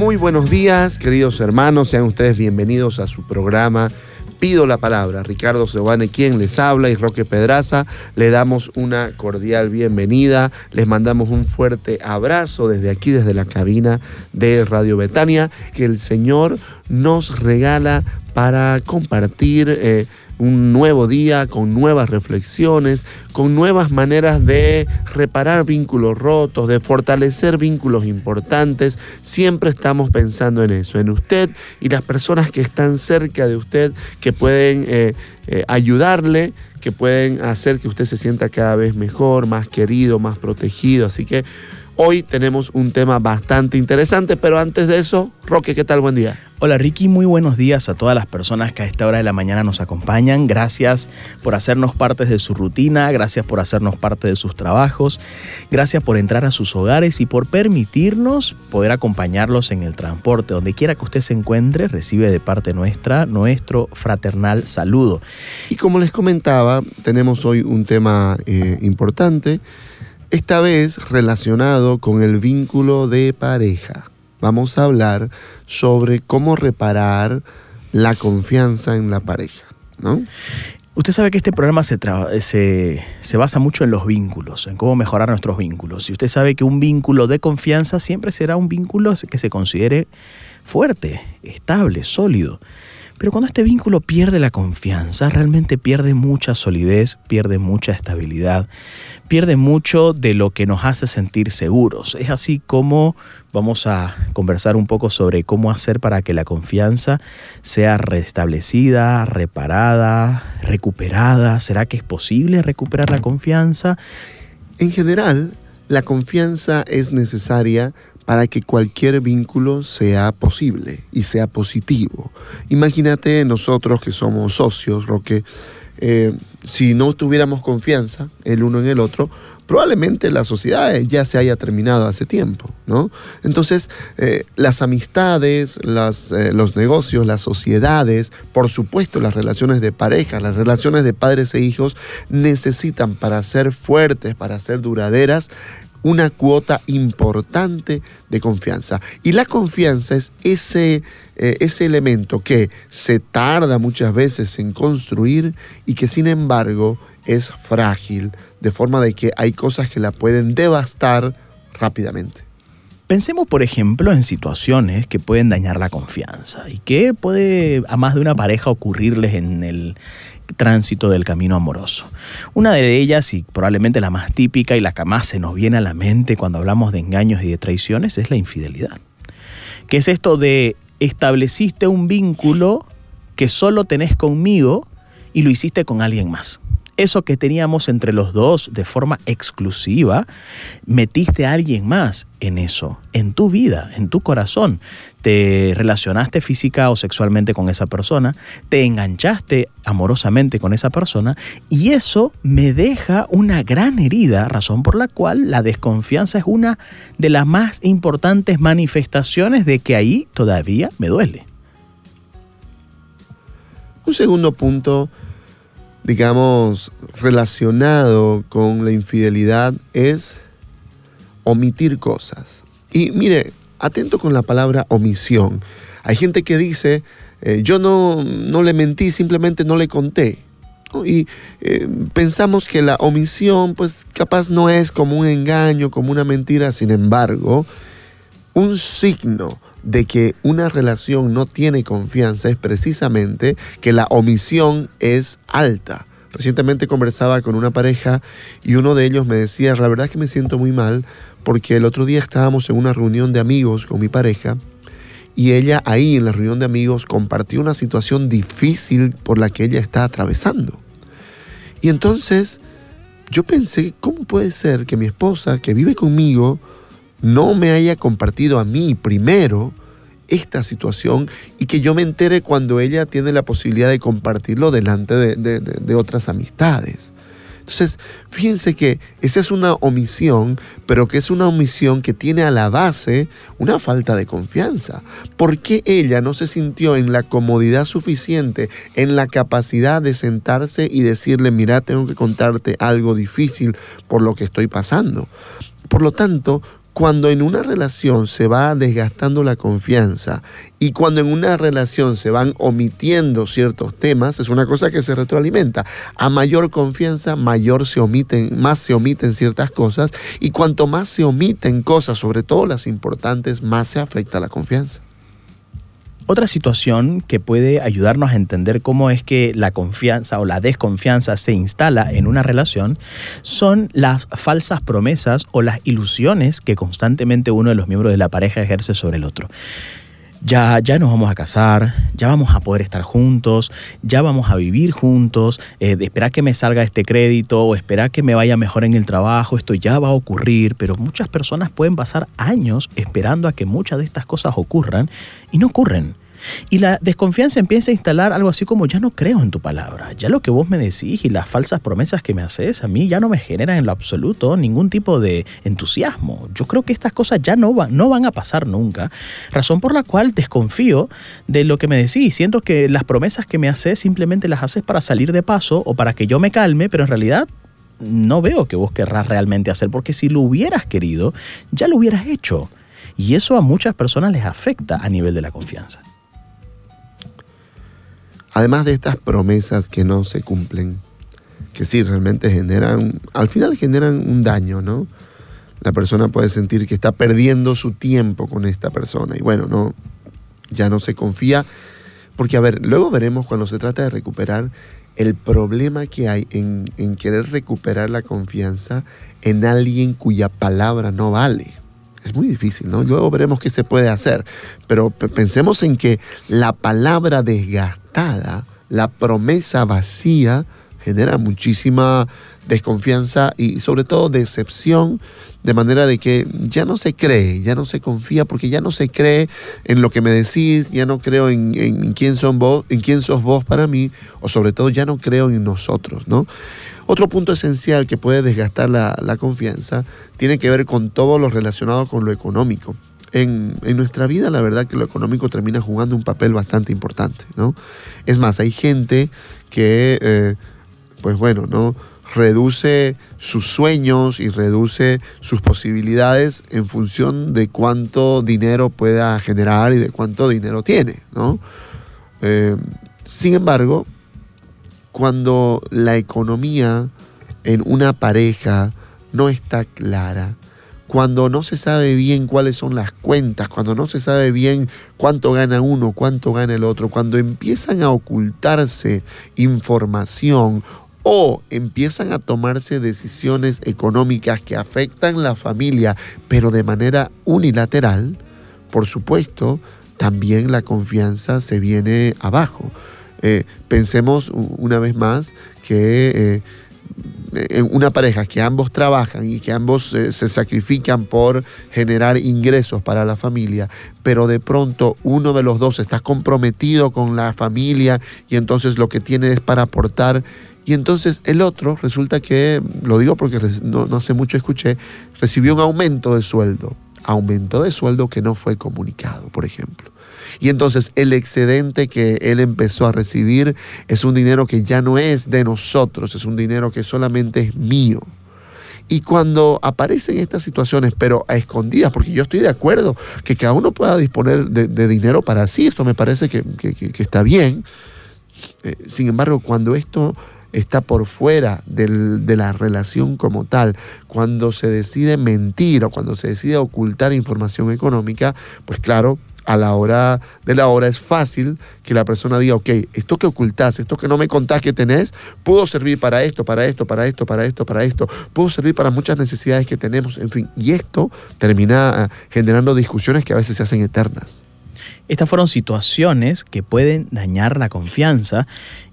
Muy buenos días, queridos hermanos, sean ustedes bienvenidos a su programa Pido la Palabra. Ricardo Sebane, quien les habla, y Roque Pedraza, le damos una cordial bienvenida, les mandamos un fuerte abrazo desde aquí, desde la cabina de Radio Betania, que el Señor nos regala para compartir. Eh, un nuevo día con nuevas reflexiones, con nuevas maneras de reparar vínculos rotos, de fortalecer vínculos importantes. Siempre estamos pensando en eso, en usted y las personas que están cerca de usted, que pueden eh, eh, ayudarle, que pueden hacer que usted se sienta cada vez mejor, más querido, más protegido. Así que hoy tenemos un tema bastante interesante, pero antes de eso, Roque, ¿qué tal? Buen día. Hola Ricky, muy buenos días a todas las personas que a esta hora de la mañana nos acompañan. Gracias por hacernos parte de su rutina, gracias por hacernos parte de sus trabajos, gracias por entrar a sus hogares y por permitirnos poder acompañarlos en el transporte. Donde quiera que usted se encuentre, recibe de parte nuestra nuestro fraternal saludo. Y como les comentaba, tenemos hoy un tema eh, importante, esta vez relacionado con el vínculo de pareja vamos a hablar sobre cómo reparar la confianza en la pareja, ¿no? Usted sabe que este programa se, se, se, basa mucho en los vínculos, en cómo mejorar nuestros vínculos. Y usted sabe que un vínculo de confianza siempre será un vínculo que se considere fuerte, estable, sólido. Pero cuando este vínculo pierde la confianza, realmente pierde mucha solidez, pierde mucha estabilidad, pierde mucho de lo que nos hace sentir seguros. Es así como vamos a conversar un poco sobre cómo hacer para que la confianza sea restablecida, reparada, recuperada. ¿Será que es posible recuperar la confianza? En general, la confianza es necesaria para que cualquier vínculo sea posible y sea positivo. Imagínate nosotros que somos socios, Roque, eh, si no tuviéramos confianza el uno en el otro, probablemente la sociedad ya se haya terminado hace tiempo, ¿no? Entonces, eh, las amistades, eh, los negocios, las sociedades, por supuesto las relaciones de pareja, las relaciones de padres e hijos, necesitan para ser fuertes, para ser duraderas, una cuota importante de confianza. Y la confianza es ese, eh, ese elemento que se tarda muchas veces en construir y que sin embargo es frágil, de forma de que hay cosas que la pueden devastar rápidamente. Pensemos, por ejemplo, en situaciones que pueden dañar la confianza y que puede a más de una pareja ocurrirles en el, tránsito del camino amoroso. Una de ellas, y probablemente la más típica y la que más se nos viene a la mente cuando hablamos de engaños y de traiciones, es la infidelidad. Que es esto de estableciste un vínculo que solo tenés conmigo y lo hiciste con alguien más eso que teníamos entre los dos de forma exclusiva, metiste a alguien más en eso, en tu vida, en tu corazón. Te relacionaste física o sexualmente con esa persona, te enganchaste amorosamente con esa persona y eso me deja una gran herida, razón por la cual la desconfianza es una de las más importantes manifestaciones de que ahí todavía me duele. Un segundo punto digamos, relacionado con la infidelidad es omitir cosas. Y mire, atento con la palabra omisión. Hay gente que dice, eh, yo no, no, le mentí, simplemente no le conté. Y eh, pensamos que la omisión, pues capaz no es como un engaño, como una mentira, sin embargo, un signo de que una relación no tiene confianza es precisamente que la omisión es alta. Recientemente conversaba con una pareja y uno de ellos me decía, la verdad es que me siento muy mal porque el otro día estábamos en una reunión de amigos con mi pareja y ella ahí en la reunión de amigos compartió una situación difícil por la que ella está atravesando. Y entonces yo pensé, ¿cómo puede ser que mi esposa, que vive conmigo, no me haya compartido a mí primero esta situación y que yo me entere cuando ella tiene la posibilidad de compartirlo delante de, otras amistades. Entonces, fíjense que esa es una omisión, pero que es una omisión que tiene a la base una falta de confianza. ¿Por qué ella no se sintió en la comodidad suficiente, en la capacidad de sentarse y decirle, mira, tengo que contarte algo difícil por lo que estoy pasando? Por lo tanto, cuando en una relación se va desgastando la confianza y cuando en una relación se van omitiendo ciertos temas, es una cosa que se retroalimenta. A mayor confianza, mayor se omiten, más se omiten ciertas cosas y cuanto más se omiten cosas, sobre todo las importantes, más se afecta la confianza. Otra situación que puede ayudarnos a entender cómo es que la confianza o la desconfianza se instala en una relación son las falsas promesas o las ilusiones que constantemente uno de los miembros de la pareja ejerce sobre el otro ya, ya nos vamos a casar, ya vamos a poder estar juntos, ya vamos a vivir juntos, eh, que me salga este crédito o esperar que me vaya mejor en el trabajo, esto ya va a ocurrir, pero muchas personas pueden pasar años esperando a que muchas de estas cosas ocurran y no ocurren. Y la desconfianza empieza a instalar algo así como ya no creo en tu palabra, ya lo que vos me decís y las falsas promesas que me haces a mí ya no me generan en lo absoluto ningún tipo de entusiasmo. Yo creo que estas cosas ya no, van, a pasar nunca, razón por la cual desconfío de lo que me decís. Siento que las promesas que me haces simplemente las haces para salir de paso o para que yo me calme, pero en realidad no veo que vos querrás realmente hacer, porque si lo hubieras querido, ya lo hubieras hecho. Y eso a muchas personas les afecta a nivel de la confianza. Además de estas promesas que no se cumplen, que sí realmente generan, al final generan un daño, ¿no? La persona puede sentir que está perdiendo su tiempo con esta persona y bueno, no, ya no se confía, porque a ver, luego veremos cuando se trata de recuperar el problema que hay en, en querer recuperar la confianza en alguien cuya palabra no vale. Es muy difícil, ¿no? Luego veremos qué se puede hacer, pero pensemos en que la palabra desgastada, la promesa vacía, genera muchísima desconfianza y sobre todo decepción, de manera de que ya no se cree, ya no se confía, porque ya no se cree en lo que me decís, ya no creo en, en quién, son vos, en quién sos vos para mí, o sobre todo ya no creo en nosotros, ¿no? Otro punto esencial que puede desgastar la, confianza tiene que ver con todo lo relacionado con lo económico. En, nuestra vida la verdad que lo económico termina jugando un papel bastante importante, ¿no? Es más, hay gente que, eh, pues bueno, ¿no? reduce sus sueños y reduce sus posibilidades en función de cuánto dinero pueda generar y de cuánto dinero tiene, ¿no? Eh, sin embargo, cuando la economía en una pareja no está clara, cuando no se sabe bien cuáles son las cuentas, cuando no se sabe bien cuánto gana uno, cuánto gana el otro, cuando empiezan a ocultarse información o empiezan a tomarse decisiones económicas que afectan la familia, pero de manera unilateral, por supuesto, también la confianza se viene abajo. Eh, pensemos una vez más que eh, en una pareja que ambos trabajan y que ambos eh, se sacrifican por generar ingresos para la familia, pero de pronto uno de los dos está comprometido con la familia y entonces lo que tiene es para aportar y entonces el otro resulta que, lo digo porque no, no hace mucho escuché, recibió un aumento de sueldo, aumento de sueldo que no fue comunicado, por ejemplo. Y entonces el excedente que él empezó a recibir es un dinero que ya no es de nosotros, es un dinero que solamente es mío. Y cuando aparecen estas situaciones, pero a escondidas, porque yo estoy de acuerdo que cada uno pueda disponer de, dinero para sí, esto me parece que, está bien. Eh, sin embargo, cuando esto está por fuera de la relación como tal, cuando se decide mentir o cuando se decide ocultar información económica, pues claro, a la hora de la hora es fácil que la persona diga, ok, esto que ocultás, esto que no me contás que tenés, pudo servir para esto, para esto, para esto, para esto, para esto, pudo servir para muchas necesidades que tenemos, en fin, y esto termina ah, generando discusiones que a veces se hacen eternas. Estas fueron situaciones que pueden dañar la confianza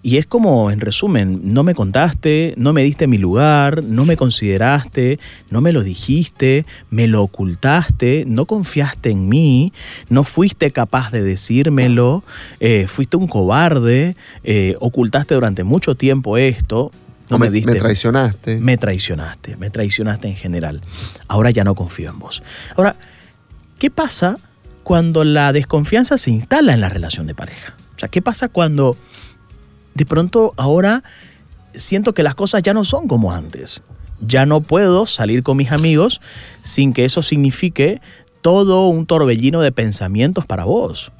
y es como, en resumen, no me contaste, no me diste mi lugar, no me consideraste, no me lo dijiste, me lo ocultaste, no confiaste en mí, no fuiste capaz de decírmelo, eh, fuiste un cobarde, eh, ocultaste durante mucho tiempo esto. No me, diste. Me traicionaste. Me traicionaste, me traicionaste en general. Ahora ya no confío en vos. Ahora, ¿qué pasa cuando la desconfianza se instala en la relación de pareja? O sea, ¿qué pasa cuando de pronto ahora siento que las cosas ya no son como antes? Ya no puedo salir con mis amigos sin que eso signifique todo un torbellino de pensamientos para vos.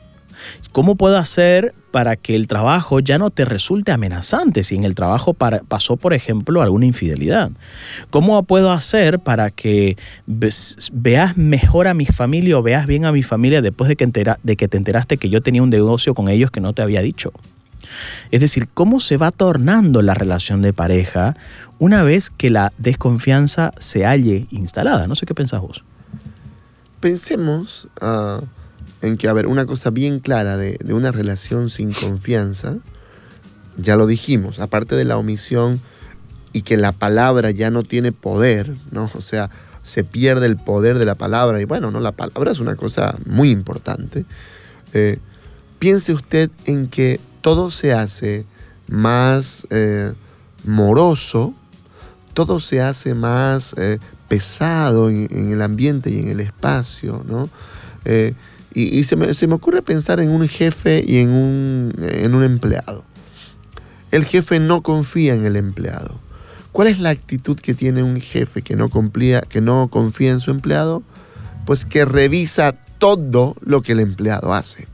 ¿Cómo puedo hacer para que el trabajo ya no te resulte amenazante si en el trabajo pasó, por ejemplo, alguna infidelidad? ¿Cómo puedo hacer para que veas mejor a mi familia o veas bien a mi familia después de que, de que te enteraste que yo tenía un negocio con ellos que no te había dicho? Es decir, cómo se va tornando la relación de pareja una vez que la desconfianza se halle instalada. No sé qué pensás vos. Pensemos uh, en que, a ver, una cosa bien clara de, una relación sin confianza, ya lo dijimos, aparte de la omisión y que la palabra ya no tiene poder, ¿no? O sea, se pierde el poder de la palabra y bueno, ¿no? La palabra es una cosa muy importante. Eh, piense usted en que todo se hace más eh, moroso, todo se hace más eh, pesado en, el ambiente y en el espacio, ¿no? Y, se, me, ocurre pensar en un jefe y en un, en un empleado. El jefe no confía en el empleado. ¿Cuál es la actitud que tiene un jefe que no, que no confía en su empleado? Pues que revisa todo lo que el empleado hace.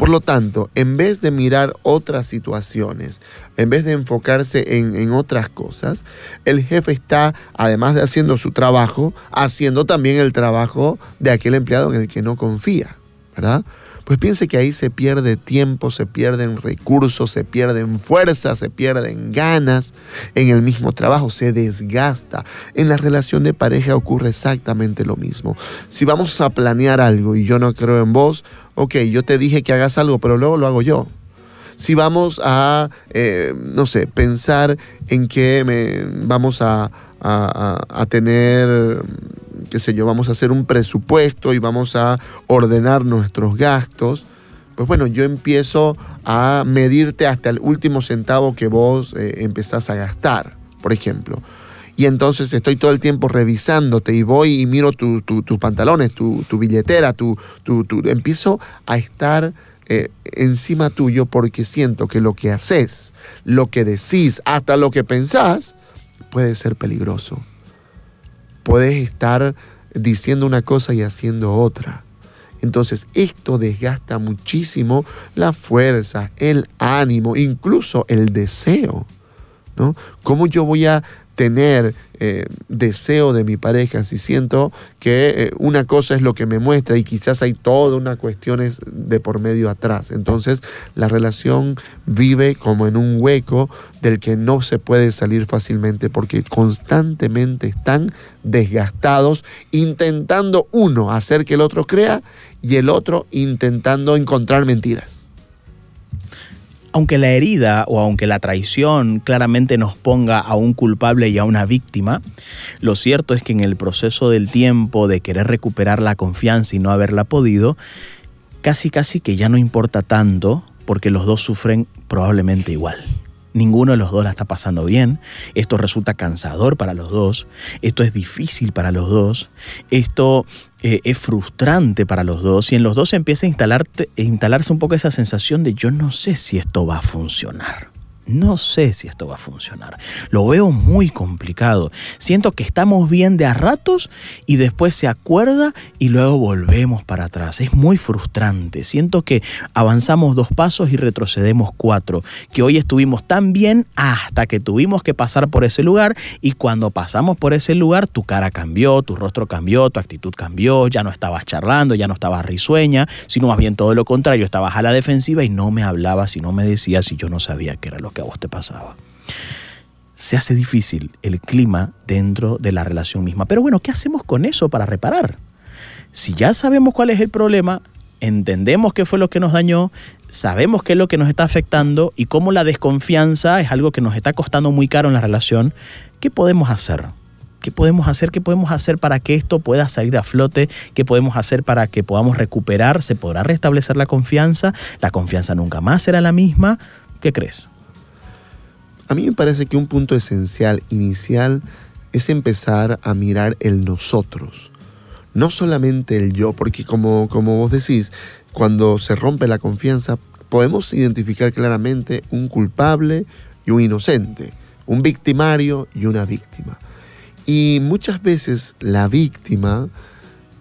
Por lo tanto, en vez de mirar otras situaciones, en vez de enfocarse en, otras cosas, el jefe está, además de haciendo su trabajo, haciendo también el trabajo de aquel empleado en el que no confía, ¿verdad? Pues piense que ahí se pierde tiempo, se pierden recursos, se pierden fuerzas, se pierden ganas en el mismo trabajo, se desgasta. En la relación de pareja ocurre exactamente lo mismo. Si vamos a planear algo y yo no creo en vos, ok, yo te dije que hagas algo, pero luego lo hago yo. Si vamos a, eh, no sé, pensar en que me, vamos a, tener, qué sé yo, vamos a hacer un presupuesto y vamos a ordenar nuestros gastos, pues bueno, yo empiezo a medirte hasta el último centavo que vos eh, empezás a gastar, por ejemplo. Y entonces estoy todo el tiempo revisándote y voy y miro tus pantalones, tu, billetera, tu, empiezo a estar eh, encima tuyo porque siento que lo que haces, lo que decís, hasta lo que pensás, puede ser peligroso. Puedes estar diciendo una cosa y haciendo otra. Entonces esto desgasta muchísimo la fuerza, el ánimo, incluso el deseo. ¿no? ¿Cómo yo voy a tener eh, deseo de mi pareja, si siento que eh, una cosa es lo que me muestra y quizás hay toda una cuestiones de por medio atrás. Entonces la relación vive como en un hueco del que no se puede salir fácilmente porque constantemente están desgastados intentando uno hacer que el otro crea y el otro intentando encontrar mentiras aunque la herida o aunque la traición claramente nos ponga a un culpable y a una víctima, lo cierto es que en el proceso del tiempo de querer recuperar la confianza y no haberla podido, casi casi que ya no importa tanto porque los dos sufren probablemente igual. Ninguno de los dos la está pasando bien. Esto resulta cansador para los dos. Esto es difícil para los dos. Esto eh, es frustrante para los dos. Y en los dos empieza a, a instalarse un poco esa sensación de yo no sé si esto va a funcionar no sé si esto va a funcionar. Lo veo muy complicado. Siento que estamos bien de a ratos y después se acuerda y luego volvemos para atrás. Es muy frustrante. Siento que avanzamos dos pasos y retrocedemos cuatro. Que hoy estuvimos tan bien hasta que tuvimos que pasar por ese lugar y cuando pasamos por ese lugar tu cara cambió, tu rostro cambió, tu actitud cambió, ya no estabas charlando, ya no estabas risueña, sino más bien todo lo contrario, estabas a la defensiva y no me hablabas y no me decías y yo no sabía qué era que a vos te pasaba. Se hace difícil el clima dentro de la relación misma. Pero bueno, ¿qué hacemos con eso para reparar? Si ya sabemos cuál es el problema, entendemos qué fue lo que nos dañó, sabemos qué es lo que nos está afectando y cómo la desconfianza es algo que nos está costando muy caro en la relación, ¿qué podemos hacer? ¿Qué podemos hacer? ¿Qué podemos hacer para que esto pueda salir a flote? ¿Qué podemos hacer para que podamos recuperar? ¿Se podrá restablecer la confianza? ¿La confianza nunca más será la misma? ¿Qué crees? A mí me parece que un punto esencial, inicial, es empezar a mirar el nosotros. No solamente el yo, porque como, como vos decís, cuando se rompe la confianza, podemos identificar claramente un culpable y un inocente, un victimario y una víctima. Y muchas veces la víctima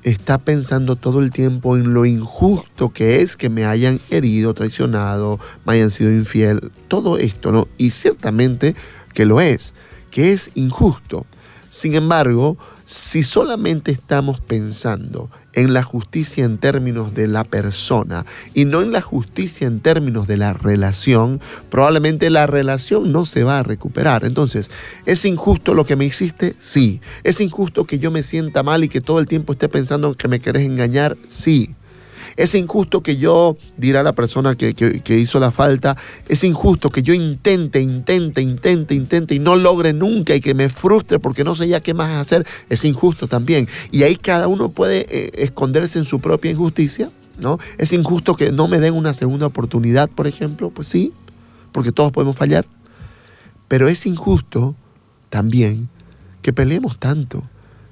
está pensando todo el tiempo en lo injusto que es que me hayan herido, traicionado, me hayan sido infiel, todo esto, ¿no? Y ciertamente que lo es, que es injusto. Sin embargo, si solamente estamos pensando en la justicia en términos de la persona y no en la justicia en términos de la relación, probablemente la relación no se va a recuperar. Entonces, ¿es injusto lo que me hiciste? Sí. ¿Es injusto que yo me sienta mal y que todo el tiempo esté pensando que me querés engañar? Sí. Es injusto que yo, dirá la persona que, hizo la falta, es injusto que yo intente, intente, intente, intente y no logre nunca y que me frustre porque no sé ya qué más hacer. Es injusto también. Y ahí cada uno puede eh, esconderse en su propia injusticia. ¿No? Es injusto que no me den una segunda oportunidad, por ejemplo, pues sí, porque todos podemos fallar. Pero es injusto también que peleemos tanto.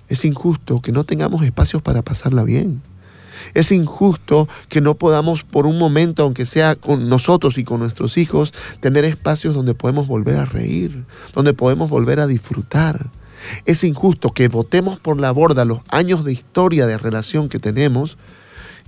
Es injusto que no tengamos espacios para pasarla bien. Es injusto que no podamos por un momento, aunque sea con nosotros y con nuestros hijos, tener espacios donde podemos volver a reír, donde podemos volver a disfrutar. Es injusto que votemos por la borda los años de historia de relación que tenemos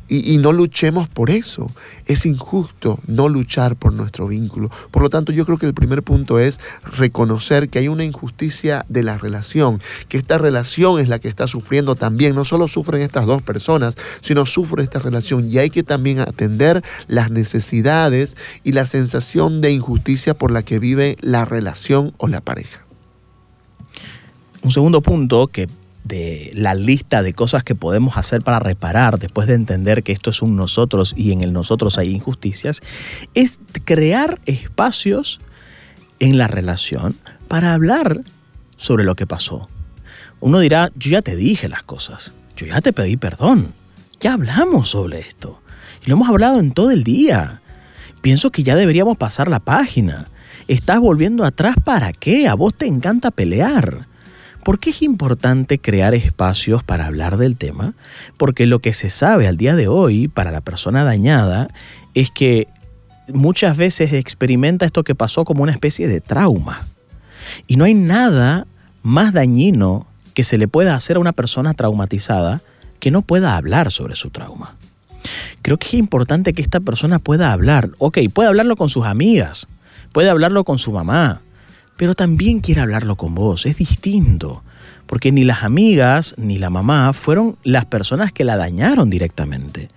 y, no luchemos por eso. Es injusto no luchar por nuestro vínculo. Por lo tanto, yo creo que el primer punto es reconocer que hay una injusticia de la relación, que esta relación es la que está sufriendo también. No solo sufren estas dos personas, sino sufre esta relación. Y hay que también atender las necesidades y la sensación de injusticia por la que vive la relación o la pareja. Un segundo punto que de la lista de cosas que podemos hacer para reparar después de entender que esto es un nosotros y en el nosotros hay injusticias, es crear espacios en la relación para hablar sobre lo que pasó. Uno dirá, yo ya te dije las cosas, yo ya te pedí perdón, ya hablamos sobre esto y lo hemos hablado en todo el día. Pienso que ya deberíamos pasar la página. ¿Estás volviendo atrás para qué? A vos te encanta pelear. ¿Por qué es importante crear espacios para hablar del tema? Porque lo que se sabe al día de hoy para la persona dañada es que muchas veces experimenta esto que pasó como una especie de trauma. Y no hay nada más dañino que se le pueda hacer a una persona traumatizada que no pueda hablar sobre su trauma. Creo que es importante que esta persona pueda hablar. Ok, puede hablarlo con sus amigas, puede hablarlo con su mamá, pero también quiere hablarlo con vos. Es distinto, porque ni las amigas ni la mamá fueron las personas que la dañaron directamente.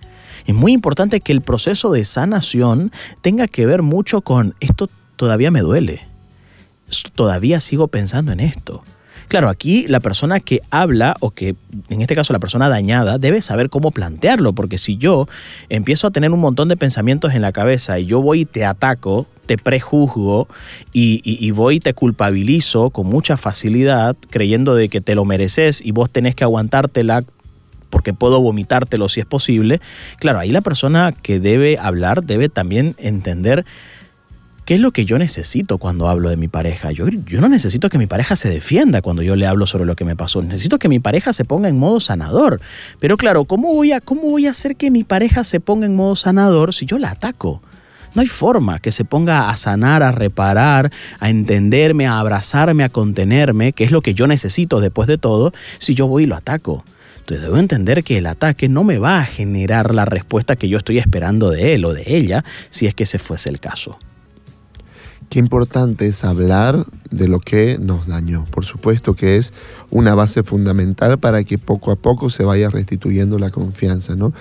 Es muy importante que el proceso de sanación tenga que ver mucho con esto todavía me duele. Todavía sigo pensando en esto. Claro, aquí la persona que habla, o que en este caso la persona dañada, debe saber cómo plantearlo, porque si yo empiezo a tener un montón de pensamientos en la cabeza y yo voy y te ataco, te prejuzgo y, voy y te culpabilizo con mucha facilidad, creyendo de que te lo mereces y vos tenés que aguantártela porque puedo vomitártelo si es posible. Claro, ahí la persona que debe hablar debe también entender ¿Qué es lo que yo necesito cuando hablo de mi pareja? Yo, yo, no necesito que mi pareja se defienda cuando yo le hablo sobre lo que me pasó. Necesito que mi pareja se ponga en modo sanador. Pero claro, ¿cómo voy a, cómo voy a hacer que mi pareja se ponga en modo sanador si yo la ataco? No hay forma que se ponga a sanar, a reparar, a entenderme, a abrazarme, a contenerme, que es lo que yo necesito después de todo, si yo voy y lo ataco. Entonces debo entender que el ataque no me va a generar la respuesta que yo estoy esperando de él o de ella, si es que ese fuese el caso. Qué importante es hablar de lo que nos dañó. Por supuesto que es una base fundamental para que poco a poco se vaya restituyendo la confianza. ¿no?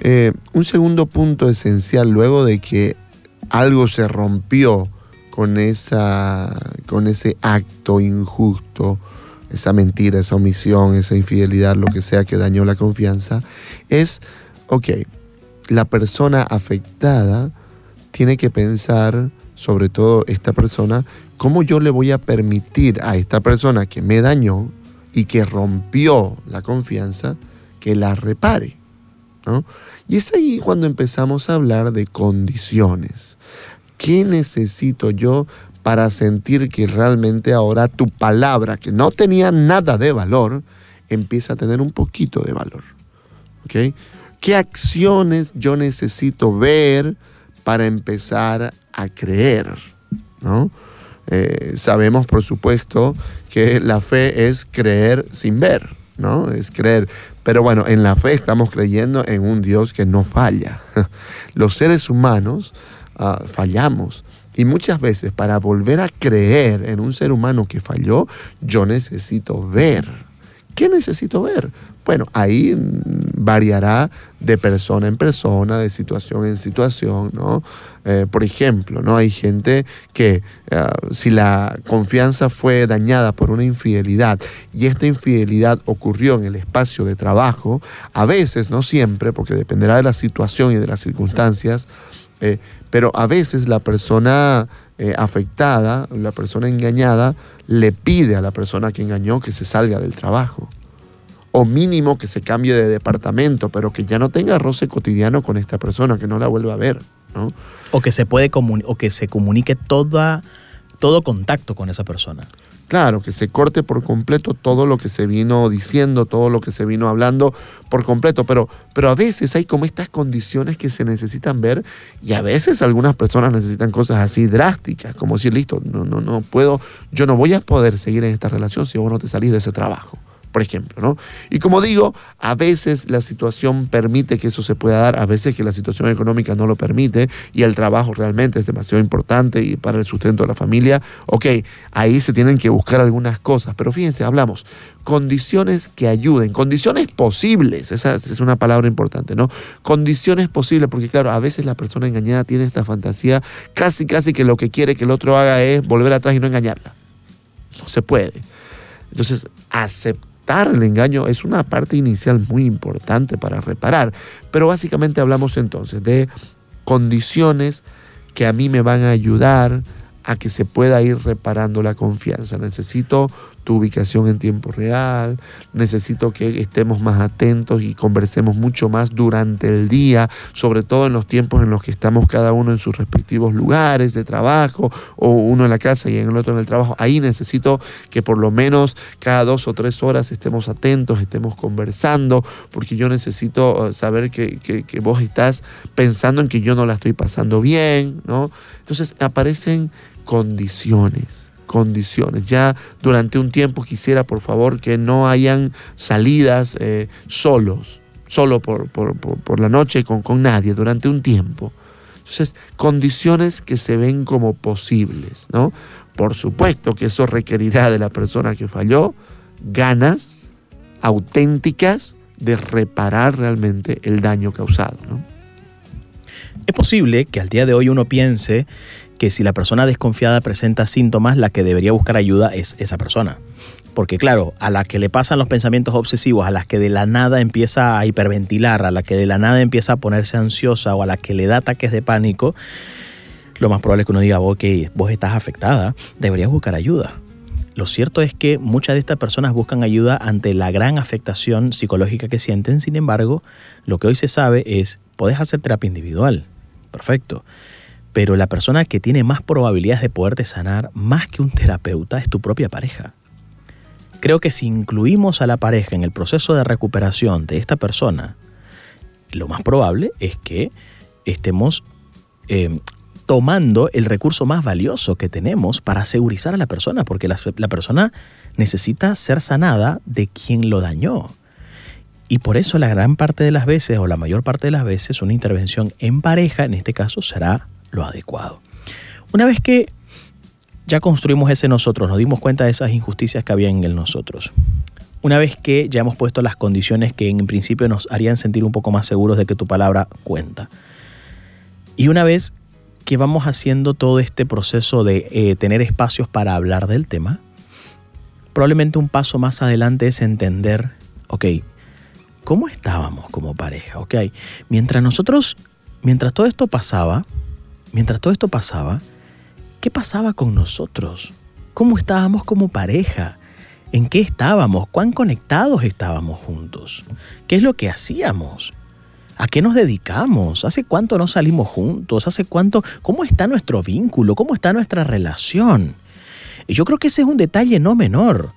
Eh, un segundo punto esencial, luego de que algo se rompió con, esa, con ese acto injusto, esa mentira, esa omisión, esa infidelidad, lo que sea que dañó la confianza, es, ok, la persona afectada tiene que pensar, sobre todo esta persona, cómo yo le voy a permitir a esta persona que me dañó y que rompió la confianza, que la repare. Y es ahí cuando empezamos a hablar de condiciones. ¿Qué necesito yo para sentir que realmente ahora tu palabra, que no tenía nada de valor, empieza a tener un poquito de valor? ¿Qué acciones yo necesito ver para empezar a creer? ¿no? Eh, sabemos, por supuesto, que la fe es creer sin ver, ¿no? Es creer. Pero bueno, en la fe estamos creyendo en un Dios que no falla. Los seres humanos ah, fallamos. Y muchas veces para volver a creer en un ser humano que falló, yo necesito ver. ¿Qué necesito ver? Bueno, ahí variará de persona en persona, de situación en situación, ¿no? Eh, por ejemplo, ¿no? Hay gente que eh, si la confianza fue dañada por una infidelidad y esta infidelidad ocurrió en el espacio de trabajo, a veces, no siempre, porque dependerá de la situación y de las circunstancias, eh, pero a veces la persona afectada, la persona engañada, le pide a la persona que engañó que se salga del trabajo o mínimo que se cambie de departamento, pero que ya no tenga roce cotidiano con esta persona, que no la vuelva a ver. ¿no? O que se puede o que se comunique toda, todo contacto con esa persona. Claro, que se corte por completo todo lo que se vino diciendo, todo lo que se vino hablando por completo, pero, pero a veces hay como estas condiciones que se necesitan ver y a veces algunas personas necesitan cosas así drásticas, como decir, listo, no, no, no puedo, yo no voy a poder seguir en esta relación si vos no te salís de ese trabajo por ejemplo. ¿no? Y como digo, a veces la situación permite que eso se pueda dar, a veces que la situación económica no lo permite y el trabajo realmente es demasiado importante y para el sustento de la familia. Ok, ahí se tienen que buscar algunas cosas, pero fíjense, hablamos condiciones que ayuden, condiciones posibles, esa es una palabra importante, ¿no? Condiciones posibles, porque claro, a veces la persona engañada tiene esta fantasía, casi, casi que lo que quiere que el otro haga es volver atrás y no engañarla. No se puede. Entonces, aceptar el engaño es una parte inicial muy importante para reparar. Pero básicamente hablamos entonces de condiciones que a mí me van a ayudar a que se pueda ir reparando la confianza. Necesito ubicación en tiempo real, necesito que estemos más atentos y conversemos mucho más durante el día, sobre todo en los tiempos en los que estamos cada uno en sus respectivos lugares de trabajo, o uno en la casa y en el otro en el trabajo. Ahí necesito que por lo menos cada dos o tres horas estemos atentos, estemos conversando, porque yo necesito eh, saber que, que vos estás pensando en que yo no la estoy pasando bien, ¿no? Entonces aparecen condiciones condiciones. Ya durante un tiempo quisiera, por favor, que no hayan salidas eh, solos, solo por, por, la noche con, con nadie, durante un tiempo. Entonces, condiciones que se ven como posibles, ¿no? Por supuesto que eso requerirá de la persona que falló ganas auténticas de reparar realmente el daño causado, ¿no? Es posible que al día de hoy uno piense que si la persona desconfiada presenta síntomas, la que debería buscar ayuda es esa persona. Porque claro, a la que le pasan los pensamientos obsesivos, a la que de la nada empieza a hiperventilar, a la que de la nada empieza a ponerse ansiosa o a la que le da ataques de pánico, lo más probable es que uno diga, ok, vos estás afectada, deberías buscar ayuda. Lo cierto es que muchas de estas personas buscan ayuda ante la gran afectación psicológica que sienten, sin embargo, lo que hoy se sabe es, podés hacer terapia individual, perfecto pero la persona que tiene más probabilidades de poderte sanar más que un terapeuta es tu propia pareja. Creo que si incluimos a la pareja en el proceso de recuperación de esta persona, lo más probable es que estemos em, tomando el recurso más valioso que tenemos para segurizar a la persona, porque la, la persona necesita ser sanada de quien lo dañó. Y por eso la gran parte de las veces, o la mayor parte de las veces, una intervención en pareja, en este caso, será lo adecuado. Una vez que ya construimos ese nosotros, nos dimos cuenta de esas injusticias que había en el nosotros. Una vez que ya hemos puesto las condiciones que en principio nos harían sentir un poco más seguros de que tu palabra cuenta. Y una vez que vamos haciendo todo este proceso de eh, tener espacios para hablar del tema, probablemente un paso más adelante es entender, ok, ¿cómo estábamos como pareja? Ok, mientras nosotros, mientras todo esto pasaba, mientras todo esto pasaba, ¿qué pasaba con nosotros? ¿Cómo estábamos como pareja? ¿En qué estábamos? ¿Cuán conectados estábamos juntos? ¿Qué es lo que hacíamos? ¿A qué nos dedicamos? ¿Hace cuánto no salimos juntos? ¿Hace cuánto? ¿Cómo está nuestro vínculo? ¿Cómo está nuestra relación? Y yo creo que ese es un detalle no menor,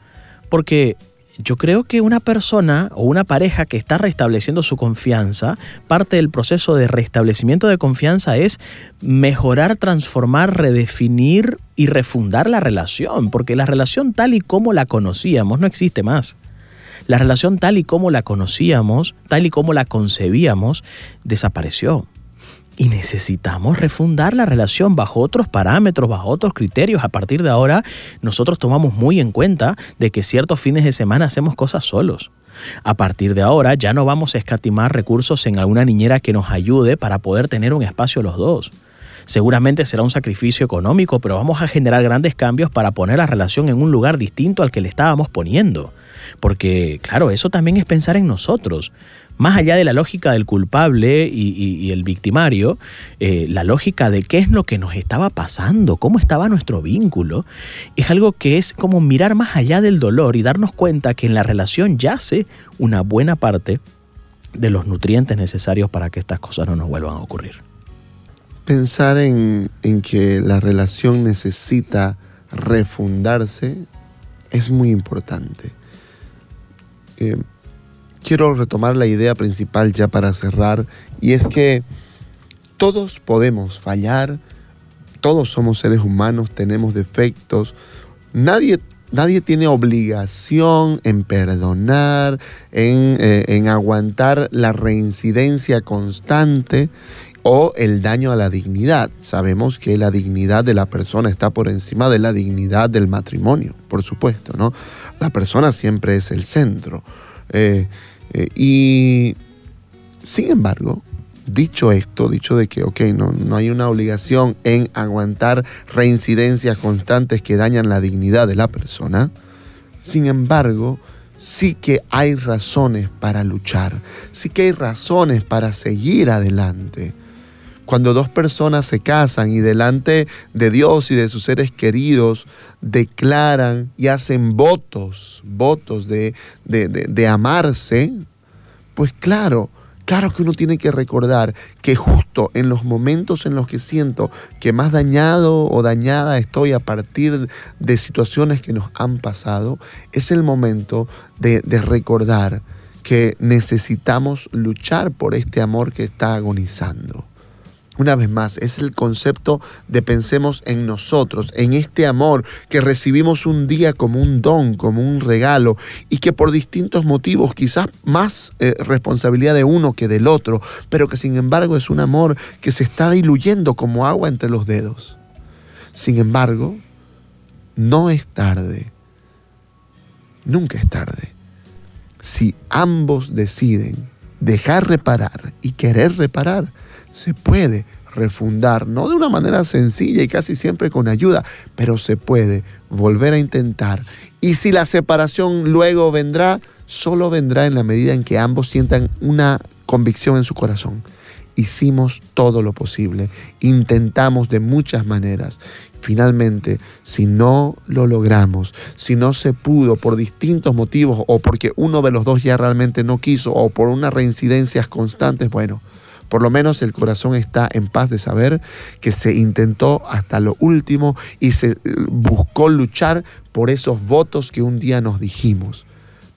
porque yo creo que una persona o una pareja que está restableciendo su confianza, parte del proceso de restablecimiento de confianza es mejorar, transformar, redefinir y refundar la relación, porque la relación tal y como la conocíamos no existe más. La relación tal y como la conocíamos, tal y como la concebíamos, desapareció. Y necesitamos refundar la relación bajo otros parámetros, bajo otros criterios. A partir de ahora, nosotros tomamos muy en cuenta de que ciertos fines de semana hacemos cosas solos. A partir de ahora, ya no vamos a escatimar recursos en alguna niñera que nos ayude para poder tener un espacio los dos. Seguramente será un sacrificio económico, pero vamos a generar grandes cambios para poner la relación en un lugar distinto al que le estábamos poniendo. Porque, claro, eso también es pensar en nosotros. Más allá de la lógica del culpable y, el victimario, eh, la lógica de qué es lo que nos estaba pasando, cómo estaba nuestro vínculo, es algo que es como mirar más allá del dolor y darnos cuenta que en la relación yace una buena parte de los nutrientes necesarios para que estas cosas no nos vuelvan a ocurrir. Pensar en, que la relación necesita refundarse es muy importante. Eh, quiero retomar la idea principal ya para cerrar, y es que todos podemos fallar, todos somos seres humanos, tenemos defectos, nadie, nadie tiene obligación en perdonar, en, eh, en aguantar la reincidencia constante o el daño a la dignidad. Sabemos que la dignidad de la persona está por encima de la dignidad del matrimonio, por supuesto, ¿no? La persona siempre es el centro. Eh, eh, y sin embargo, dicho esto, dicho de que, ok, no, no hay una obligación en aguantar reincidencias constantes que dañan la dignidad de la persona, sin embargo, sí que hay razones para luchar, sí que hay razones para seguir adelante. Cuando dos personas se casan y delante de Dios y de sus seres queridos declaran y hacen votos, votos de, de, amarse, pues claro, Claro que uno tiene que recordar que justo en los momentos en los que siento que más dañado o dañada estoy a partir de situaciones que nos han pasado, es el momento de, de, recordar que necesitamos luchar por este amor que está agonizando. Una vez más, es el concepto de pensemos en nosotros, en este amor que recibimos un día como un don, como un regalo, y que por distintos motivos, quizás más eh, responsabilidad de uno que del otro, pero que sin embargo es un amor que se está diluyendo como agua entre los dedos. Sin embargo, no es tarde, nunca es tarde. Si ambos deciden dejar reparar y querer reparar, se puede refundar, no de una manera sencilla y casi siempre con ayuda, pero se puede volver a intentar. Y si la separación luego vendrá, solo vendrá en la medida en que ambos sientan una convicción en su corazón. Hicimos todo lo posible, intentamos de muchas maneras. Finalmente, si no lo logramos, si no se pudo por distintos motivos o porque uno de los dos ya realmente no quiso o por unas reincidencias constantes, bueno, por lo menos el corazón está en paz de saber que se intentó hasta lo último y se eh, buscó luchar por esos votos que un día nos dijimos.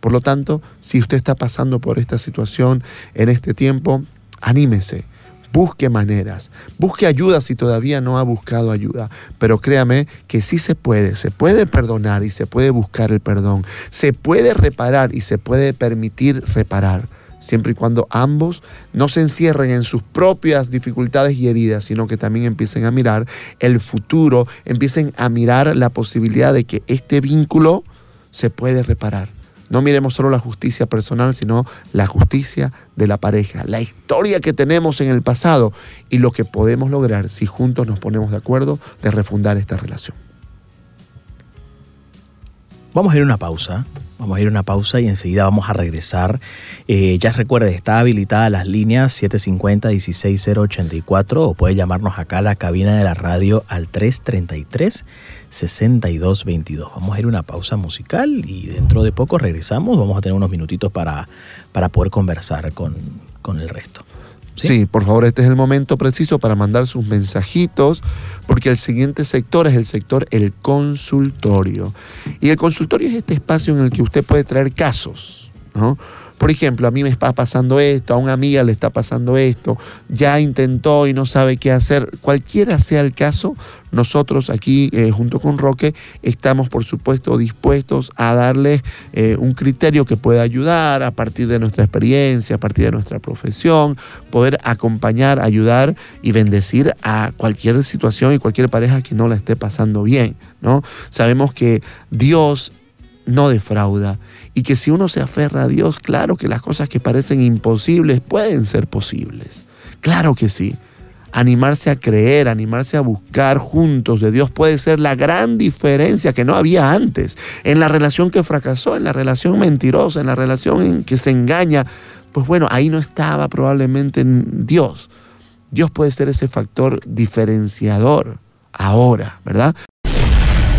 Por lo tanto, si usted está pasando por esta situación en este tiempo, anímese busque maneras, busque ayuda si todavía no ha buscado ayuda, pero créame que sí se puede, se puede perdonar y se puede buscar el perdón, se puede reparar y se puede permitir reparar siempre y cuando ambos no se encierren en sus propias dificultades y heridas, sino que también empiecen a mirar el futuro, empiecen a mirar la posibilidad de que este vínculo se puede reparar. No miremos solo la justicia personal, sino la justicia de la pareja, la historia que tenemos en el pasado y lo que podemos lograr si juntos nos ponemos de acuerdo de refundar esta relación. Vamos a ir a una pausa. Vamos a ir a una pausa y enseguida vamos a regresar. Eh, ya recuerde, está habilitada las líneas 750-16084 o puede llamarnos acá a la cabina de la radio al 333-6222. Vamos a ir a una pausa musical y dentro de poco regresamos. Vamos a tener unos minutitos para, para poder conversar con, con el resto. ¿Sí? por favor, este es el momento preciso para mandar sus mensajitos, porque el siguiente sector es el sector el consultorio. Y el consultorio es este espacio en el que usted puede traer casos, ¿no? Por ejemplo, a mí me está pasando esto, a una amiga le está pasando esto, ya intentó y no sabe qué hacer. Cualquiera sea el caso, nosotros aquí eh, junto con Roque estamos por supuesto dispuestos a darle eh, un criterio que pueda ayudar a partir de nuestra experiencia, a partir de nuestra profesión, poder acompañar, ayudar y bendecir a cualquier situación y cualquier pareja que no la esté pasando bien. ¿no? Sabemos que Dios no defrauda y que si uno se aferra a Dios, claro que las cosas que parecen imposibles pueden ser posibles. Claro que sí. Animarse a creer, animarse a buscar juntos de Dios puede ser la gran diferencia que no había antes. En la relación que fracasó, en la relación mentirosa, en la relación en que se engaña, pues bueno, ahí no estaba probablemente Dios. Dios puede ser ese factor diferenciador ahora, ¿verdad?